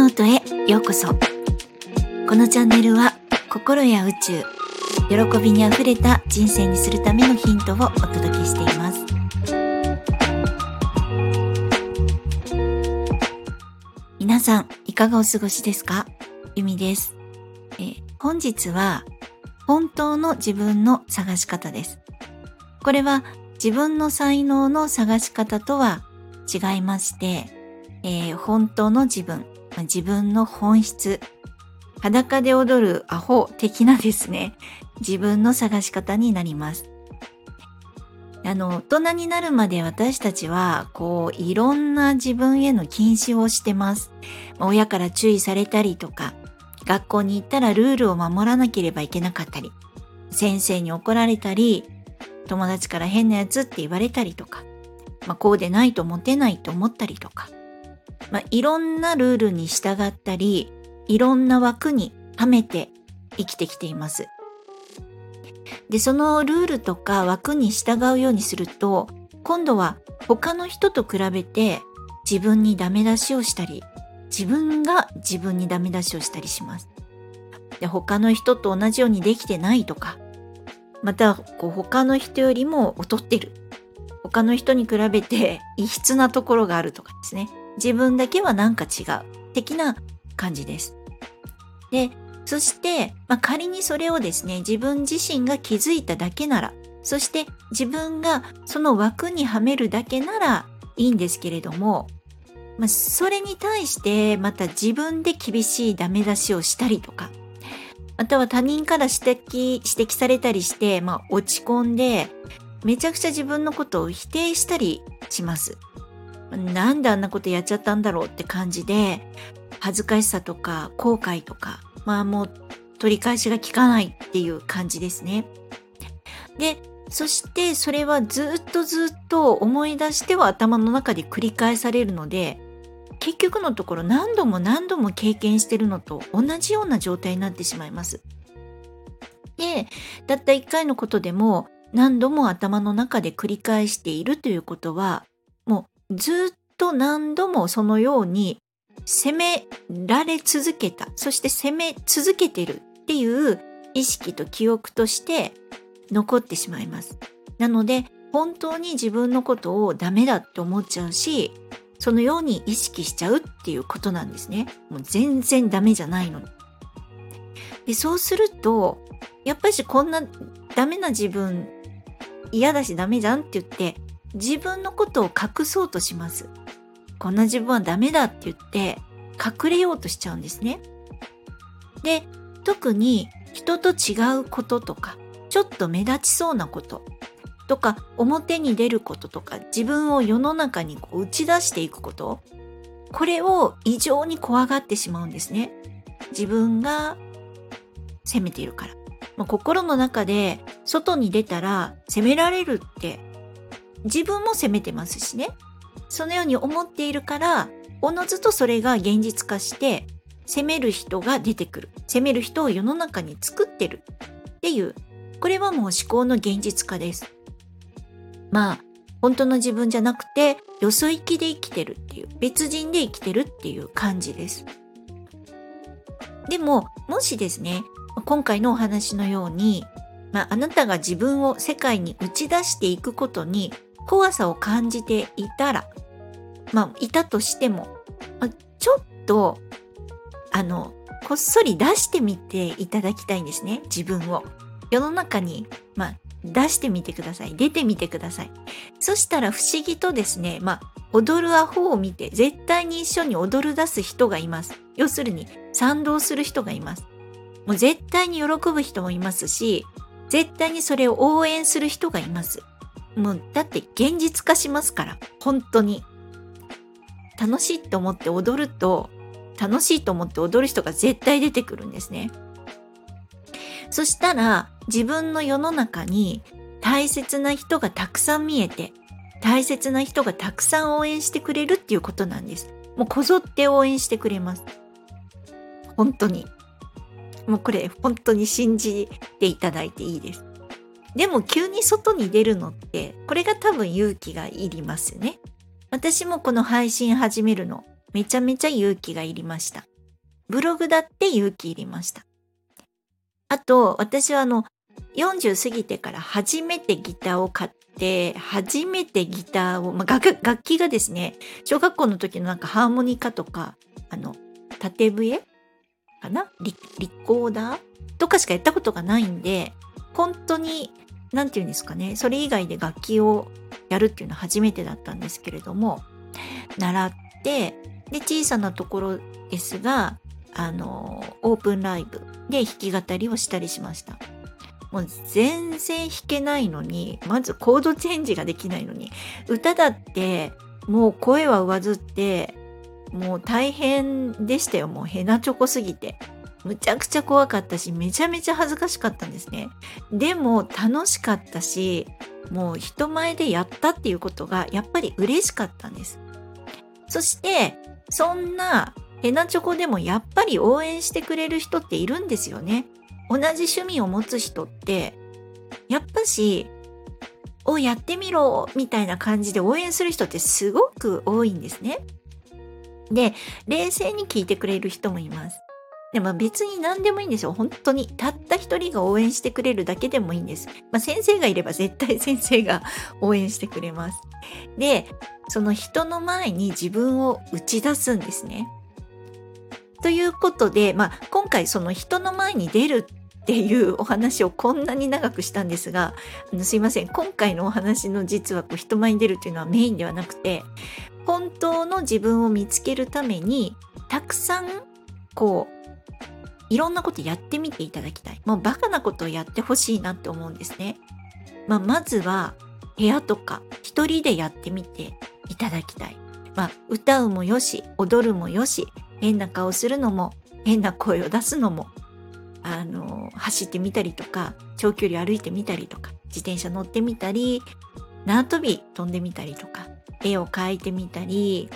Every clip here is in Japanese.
ノートへようこそ。このチャンネルは心や宇宙喜びにあふれた人生にするためのヒントをお届けしています。皆さんいかがお過ごしですか？ゆみです。え本日は本当の自分の探し方です。これは自分の才能の探し方とは違いまして、えー、本当の自分、自分の本質、裸で踊るアホ的なですね、自分の探し方になります。あの、大人になるまで私たちは、こう、いろんな自分への禁止をしてます。親から注意されたりとか、学校に行ったらルールを守らなければいけなかったり、先生に怒られたり、友達から変なやつって言われたりとか、まあ、こうでないとモテないと思ったりとか、まあ、いろんなルールに従ったり、いろんな枠にはめて生きてきています。で、そのルールとか枠に従うようにすると、今度は他の人と比べて自分にダメ出しをしたり、自分が自分にダメ出しをしたりします。で、他の人と同じようにできてないとか、またこう他の人よりも劣ってる他の人に比べて異質なところがあるとかですね自分だけはなんか違う的な感じですでそして、まあ、仮にそれをですね自分自身が気づいただけならそして自分がその枠にはめるだけならいいんですけれども、まあ、それに対してまた自分で厳しいダメ出しをしたりとかまたは他人から指摘、指摘されたりして、まあ、落ち込んで、めちゃくちゃ自分のことを否定したりします。なんであんなことやっちゃったんだろうって感じで、恥ずかしさとか後悔とか、まあもう取り返しが効かないっていう感じですね。で、そしてそれはずっとずっと思い出しては頭の中で繰り返されるので、結局のところ何度も何度も経験してるのと同じような状態になってしまいます。で、たった一回のことでも何度も頭の中で繰り返しているということは、ずっと何度もそのように責められ続けた、そして責め続けてるっていう意識と記憶として残ってしまいます。なので、本当に自分のことをダメだって思っちゃうし、そのように意識しちゃうっていうことなんですね。もう全然ダメじゃないのに。で、そうすると、やっぱりこんなダメな自分嫌だしダメじゃんって言って、自分のことを隠そうとします。こんな自分はダメだって言って隠れようとしちゃうんですね。で、特に人と違うこととか、ちょっと目立ちそうなこととか表に出ることとか自分を世の中にこう打ち出していくことこれを異常に怖がってしまうんですね。自分が責めているから。まあ、心の中で外に出たら責められるって自分も責めてますしね。そのように思っているからおのずとそれが現実化して責める人が出てくる。責める人を世の中に作ってるっていうこれはもう思考の現実化です。まあ本当の自分じゃなくてよそ行きで生きてるっていう別人で生きてるっていう感じです。でももしですね今回のお話のように、まあ、あなたが自分を世界に打ち出していくことに怖さを感じていたらまあいたとしても、まあ、ちょっとあのこっそり出してみていただきたいんですね自分を。世の中に、まあ、出してみてください。出てみてください。そしたら不思議とですね、まあ、踊るアホを見て絶対に一緒に踊る出す人がいます。要するに賛同する人がいます。もう絶対に喜ぶ人もいますし、絶対にそれを応援する人がいます。もうだって現実化しますから、本当に。楽しいと思って踊ると、楽しいと思って踊る人が絶対出てくるんですね。そしたら自分の世の中に大切な人がたくさん見えて、大切な人がたくさん応援してくれるっていうことなんです。もうこぞって応援してくれます。本当に。もうこれ本当に信じていただいていいです。でも急に外に出るのって、これが多分勇気がいりますね。私もこの配信始めるの、めちゃめちゃ勇気がいりました。ブログだって勇気いりました。あと、私はあの、40過ぎてから初めてギターを買って、初めてギターを、まあ、楽楽器がですね、小学校の時のなんかハーモニカとか、あの、縦笛かな？リリコーダーとかしかやったことがないんで、本当に、なんて言うんですかね、それ以外で楽器をやるっていうのは初めてだったんですけれども、習って、で、小さなところですが、あの、オープンライブで弾き語りをしたりしました。もう全然弾けないのに、まずコードチェンジができないのに、歌だってもう声は上ずって、もう大変でしたよ。もうヘナチョコすぎて。むちゃくちゃ怖かったし、めちゃめちゃ恥ずかしかったんですね。でも楽しかったし、もう人前でやったっていうことがやっぱり嬉しかったんです。そして、そんなヘナチョコでもやっぱり応援してくれる人っているんですよね。同じ趣味を持つ人って、やっぱし、お、やってみろみたいな感じで応援する人ってすごく多いんですね。で、冷静に聞いてくれる人もいます。でも別に何でもいいんですよ。本当に。たった一人が応援してくれるだけでもいいんです。まあ、先生がいれば絶対先生が 応援してくれます。で、その人の前に自分を打ち出すんですね。ということで、まあ、今回その人の前に出るっていうお話をこんなに長くしたんですが、あのすいません。今回のお話の実はこう人前に出るっていうのはメインではなくて、本当の自分を見つけるために、たくさん、こう、いろんなことやってみていただきたい。もうバカなことをやってほしいなって思うんですね。まあ、まずは、部屋とか一人でやってみていただきたい。まあ、歌うもよし、踊るもよし、変な顔するのも、変な声を出すのも、あの、走ってみたりとか、長距離歩いてみたりとか、自転車乗ってみたり、縄跳び飛んでみたりとか、絵を描いてみたり、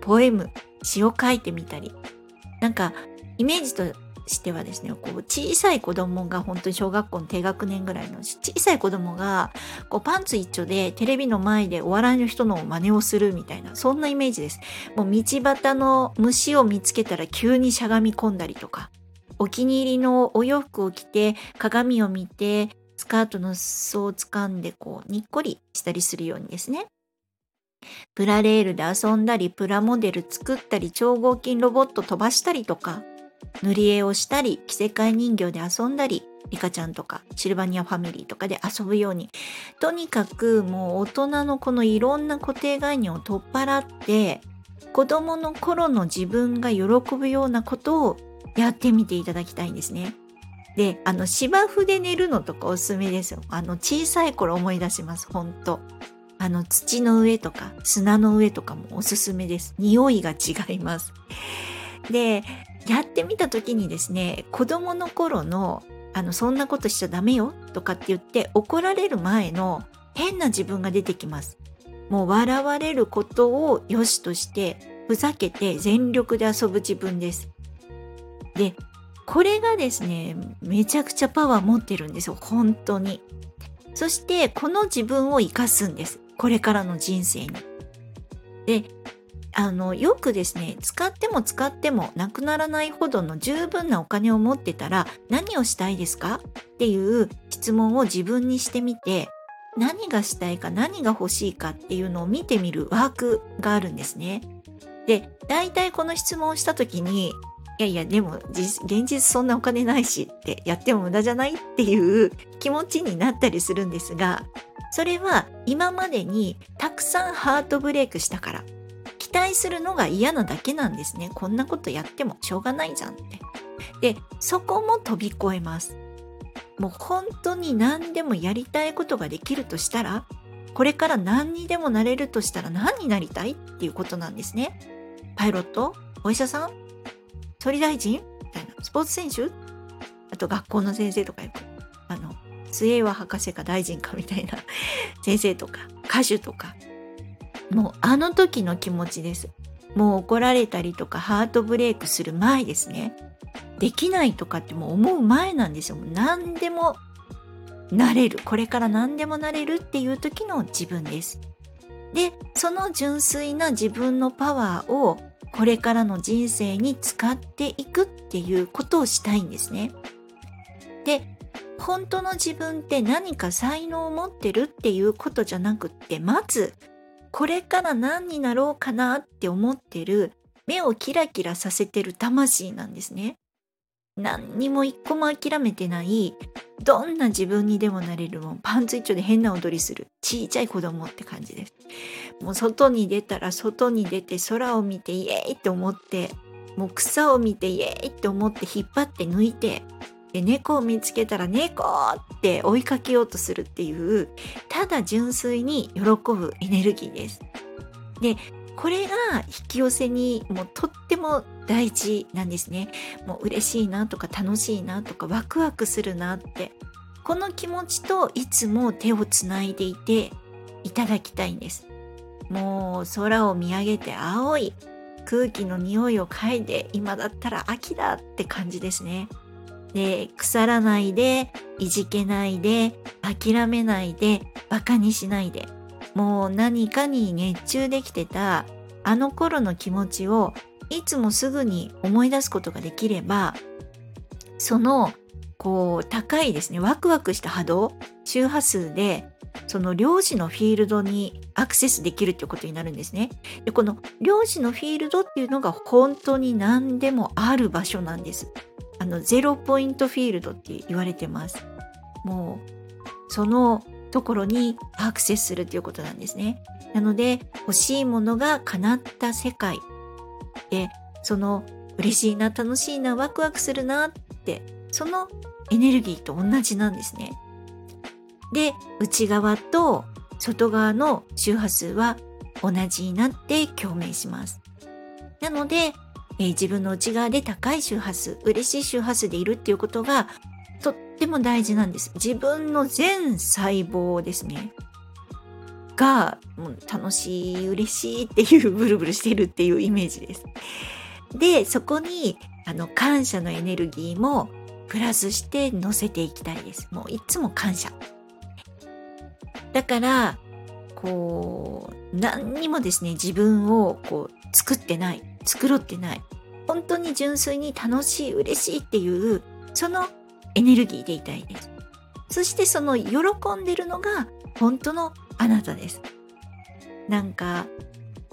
ポエム、詩を書いてみたり、なんか、イメージとしてはですね、こう小さい子供が本当に小学校の低学年ぐらいの小さい子供がこうパンツ一丁でテレビの前でお笑いの人の真似をするみたいなそんなイメージです。もう道端の虫を見つけたら急にしゃがみ込んだりとかお気に入りのお洋服を着て鏡を見てスカートの裾を掴んでこうにっこりしたりするようにですね。プラレールで遊んだり、プラモデル作ったり、超合金ロボット飛ばしたりとか、塗り絵をしたり、着せ替え人形で遊んだり、リカちゃんとかシルバニアファミリーとかで遊ぶように、とにかくもう大人のこのいろんな固定概念を取っ払って、子供の頃の自分が喜ぶようなことをやってみていただきたいんですね。で、あの芝生で寝るのとかおすすめですよ。あの小さい頃思い出します、ほんと。あの土の上とか砂の上とかもおすすめです。匂いが違います。で、やってみた時にですね、子供の頃の、あの、そんなことしちゃダメよとかって言って怒られる前の変な自分が出てきます。もう笑われることを良しとして、ふざけて全力で遊ぶ自分です。で、これがですね、めちゃくちゃパワー持ってるんですよ、本当に。そして、この自分を生かすんです。これからの人生に。で、あの、よくですね、使っても使ってもなくならないほどの十分なお金を持ってたら何をしたいですか？っていう質問を自分にしてみて、何がしたいか何が欲しいかっていうのを見てみるワークがあるんですね。で、大体この質問をした時に、いやいや、でも現実そんなお金ないしってやっても無駄じゃないっていう気持ちになったりするんですが、それは今までにたくさんハートブレイクしたから待するのが嫌なだけなんですね。こんなことやってもしょうがないじゃんって。で、そこも飛び越えます。もう本当に何でもやりたいことができるとしたら、これから何にでもなれるとしたら何になりたいっていうことなんですね。パイロット？お医者さん？総理大臣？みたいな。スポーツ選手？あと学校の先生とかよく。あの、末は博士か大臣かみたいな先生とか歌手とかもうあの時の気持ちです。もう怒られたりとかハートブレイクする前ですね。できないとかってもう思う前なんですよ。何でもなれる。これから何でもなれるっていう時の自分です。で、その純粋な自分のパワーをこれからの人生に使っていくっていうことをしたいんですね。で、本当の自分って何か才能を持ってるっていうことじゃなくって、まず、これから何になろうかなって思ってる、目をキラキラさせてる魂なんですね。何にも一個も諦めてないどんな自分にでもなれるもん。パンツ一丁で変な踊りする。ちいちゃい子供って感じです。もう外に出たら外に出て空を見てイエーイって思ってもう草を見てイエーイって思って引っ張って抜いてで猫を見つけたら猫って追いかけようとするっていうただ純粋に喜ぶエネルギーですでこれが引き寄せにもうとっても大事なんですね。もう嬉しいなとか楽しいなとかワクワクするなってこの気持ちといつも手をつないでいていただきたいんです。もう空を見上げて青い空気の匂いを嗅いで今だったら秋だって感じですね。で腐らないでいじけないで諦めないでバカにしないでもう何かに熱中できてたあの頃の気持ちをいつもすぐに思い出すことができればそのこう高いですねワクワクした波動周波数でその量子のフィールドにアクセスできるっていうことになるんですね。でこの量子のフィールドっていうのが本当に何でもある場所なんです。のゼロポイントフィールドって言われてます。もうそのところにアクセスするということなんですね。なので欲しいものが叶った世界でその嬉しいな楽しいなワクワクするなってそのエネルギーと同じなんですね。で内側と外側の周波数は同じになって共鳴します。なので、えー、自分の内側で高い周波数嬉しい周波数でいるっていうことがとっても大事なんです。自分の全細胞ですね。が、もう楽しい、嬉しいっていうブルブルしてるっていうイメージです。で、そこに、あの、感謝のエネルギーもプラスして乗せていきたいです。もういつも感謝。だから、こう、何にもですね、自分をこう、作ってない、繕ってない。本当に純粋に楽しい、嬉しいっていう、そのエネルギーでいたいです。そしてその喜んでるのが本当のあなたです。なんか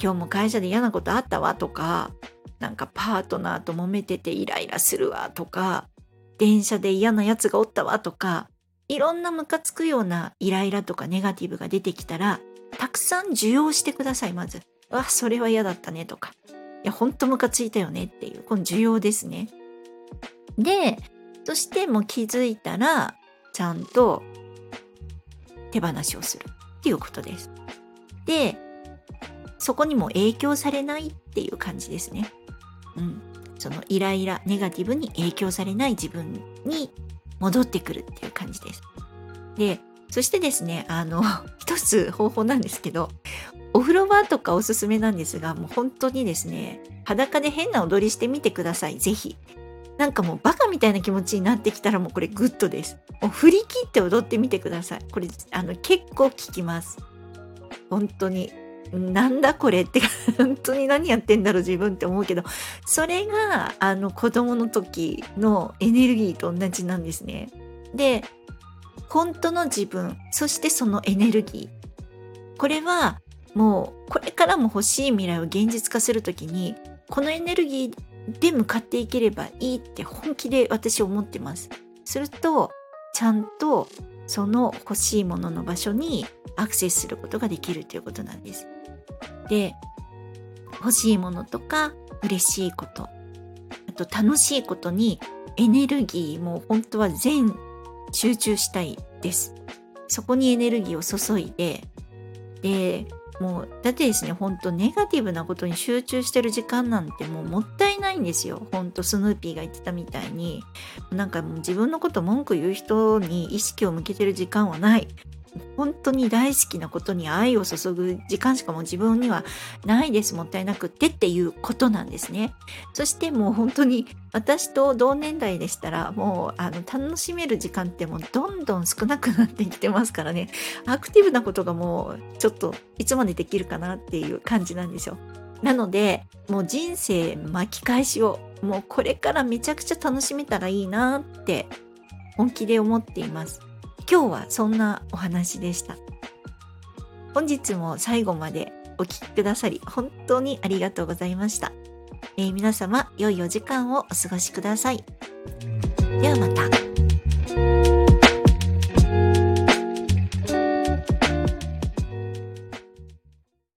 今日も会社で嫌なことあったわとかなんかパートナーと揉めててイライラするわとか電車で嫌なやつがおったわとかいろんなムカつくようなイライラとかネガティブが出てきたらたくさん受容してくださいまず。わそれは嫌だったねとかいやほんとムカついたよねっていうこの受容ですね。でそしてもう気づいたらちゃんと手放しをするっていうことです。でそこにも影響されないっていう感じですね。うん。そのイライラ、ネガティブに影響されない自分に戻ってくるっていう感じです。で、そしてですね、あの、一つ方法なんですけど、お風呂場とかおすすめなんですが、もう本当にですね、裸で変な踊りしてみてください、ぜひ。なんかもうバカみたいな気持ちになってきたらもうこれグッドです。もう振り切って踊ってみてください。これあの結構効きます。本当に。なんだこれって 本当に何やってんだろう自分って思うけどそれがあの子供の時のエネルギーと同じなんですね。で本当の自分そしてそのエネルギーこれはもうこれからも欲しい未来を現実化する時にこのエネルギーで向かっていければいいって本気で私思ってます。するとちゃんとその欲しいものの場所にアクセスすることができるということなんです。で欲しいものとか嬉しいことあと楽しいことにエネルギーも本当は全集中したいです。そこにエネルギーを注いででもうだってですねほんとネガティブなことに集中してる時間なんてもうもったいないんですよ。ほんとスヌーピーが言ってたみたいに。なんかもう自分のこと文句言う人に意識を向けてる時間はない。本当に大好きなことに愛を注ぐ時間しかもう自分にはないです。もったいなくってっていうことなんですね。そしてもう本当に私と同年代でしたらもうあの楽しめる時間ってもうどんどん少なくなってきてますからね。アクティブなことがもうちょっといつまでできるかなっていう感じなんですよ。なので、もう人生巻き返しを、もうこれからめちゃくちゃ楽しめたらいいなって本気で思っています。今日はそんなお話でした。本日も最後までお聴きくださり本当にありがとうございました。えー、皆様良いお時間をお過ごしください。ではまた。